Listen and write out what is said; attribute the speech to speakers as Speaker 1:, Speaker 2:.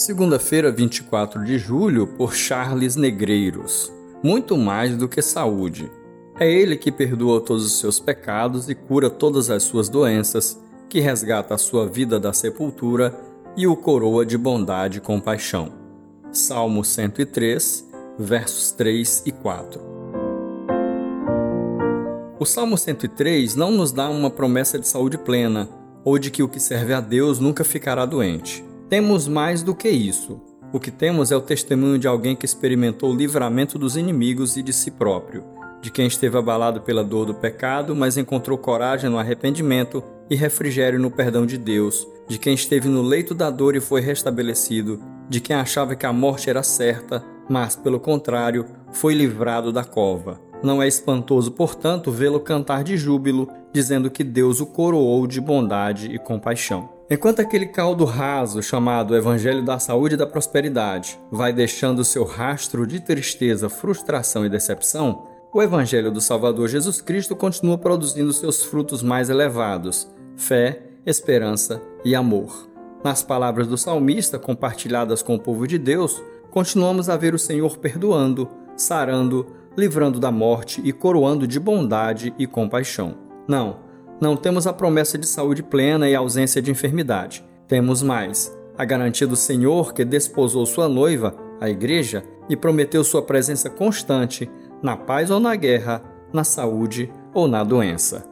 Speaker 1: Segunda-feira, 24 de julho, por Charles Negreiros. Muito mais do que saúde. É Ele que perdoa todos os seus pecados e cura todas as suas doenças, que resgata a sua vida da sepultura e o coroa de bondade e compaixão. Salmo 103, versos 3 e 4. O Salmo 103 não nos dá uma promessa de saúde plena ou de que o que serve a Deus nunca ficará doente. Temos mais do que isso. O que temos é o testemunho de alguém que experimentou o livramento dos inimigos e de si próprio, de quem esteve abalado pela dor do pecado, mas encontrou coragem no arrependimento e refrigério no perdão de Deus, de quem esteve no leito da dor e foi restabelecido, de quem achava que a morte era certa, mas, pelo contrário, foi livrado da cova. Não é espantoso, portanto, vê-lo cantar de júbilo, dizendo que Deus o coroou de bondade e compaixão. Enquanto aquele caldo raso chamado Evangelho da Saúde e da Prosperidade vai deixando seu rastro de tristeza, frustração e decepção, o Evangelho do Salvador Jesus Cristo continua produzindo seus frutos mais elevados: fé, esperança e amor. Nas palavras do salmista compartilhadas com o povo de Deus, continuamos a ver o Senhor perdoando, sarando, livrando da morte e coroando de bondade e compaixão. Não, não temos a promessa de saúde plena e ausência de enfermidade. Temos mais: a garantia do Senhor que desposou sua noiva, a Igreja, e prometeu sua presença constante, na paz ou na guerra, na saúde ou na doença.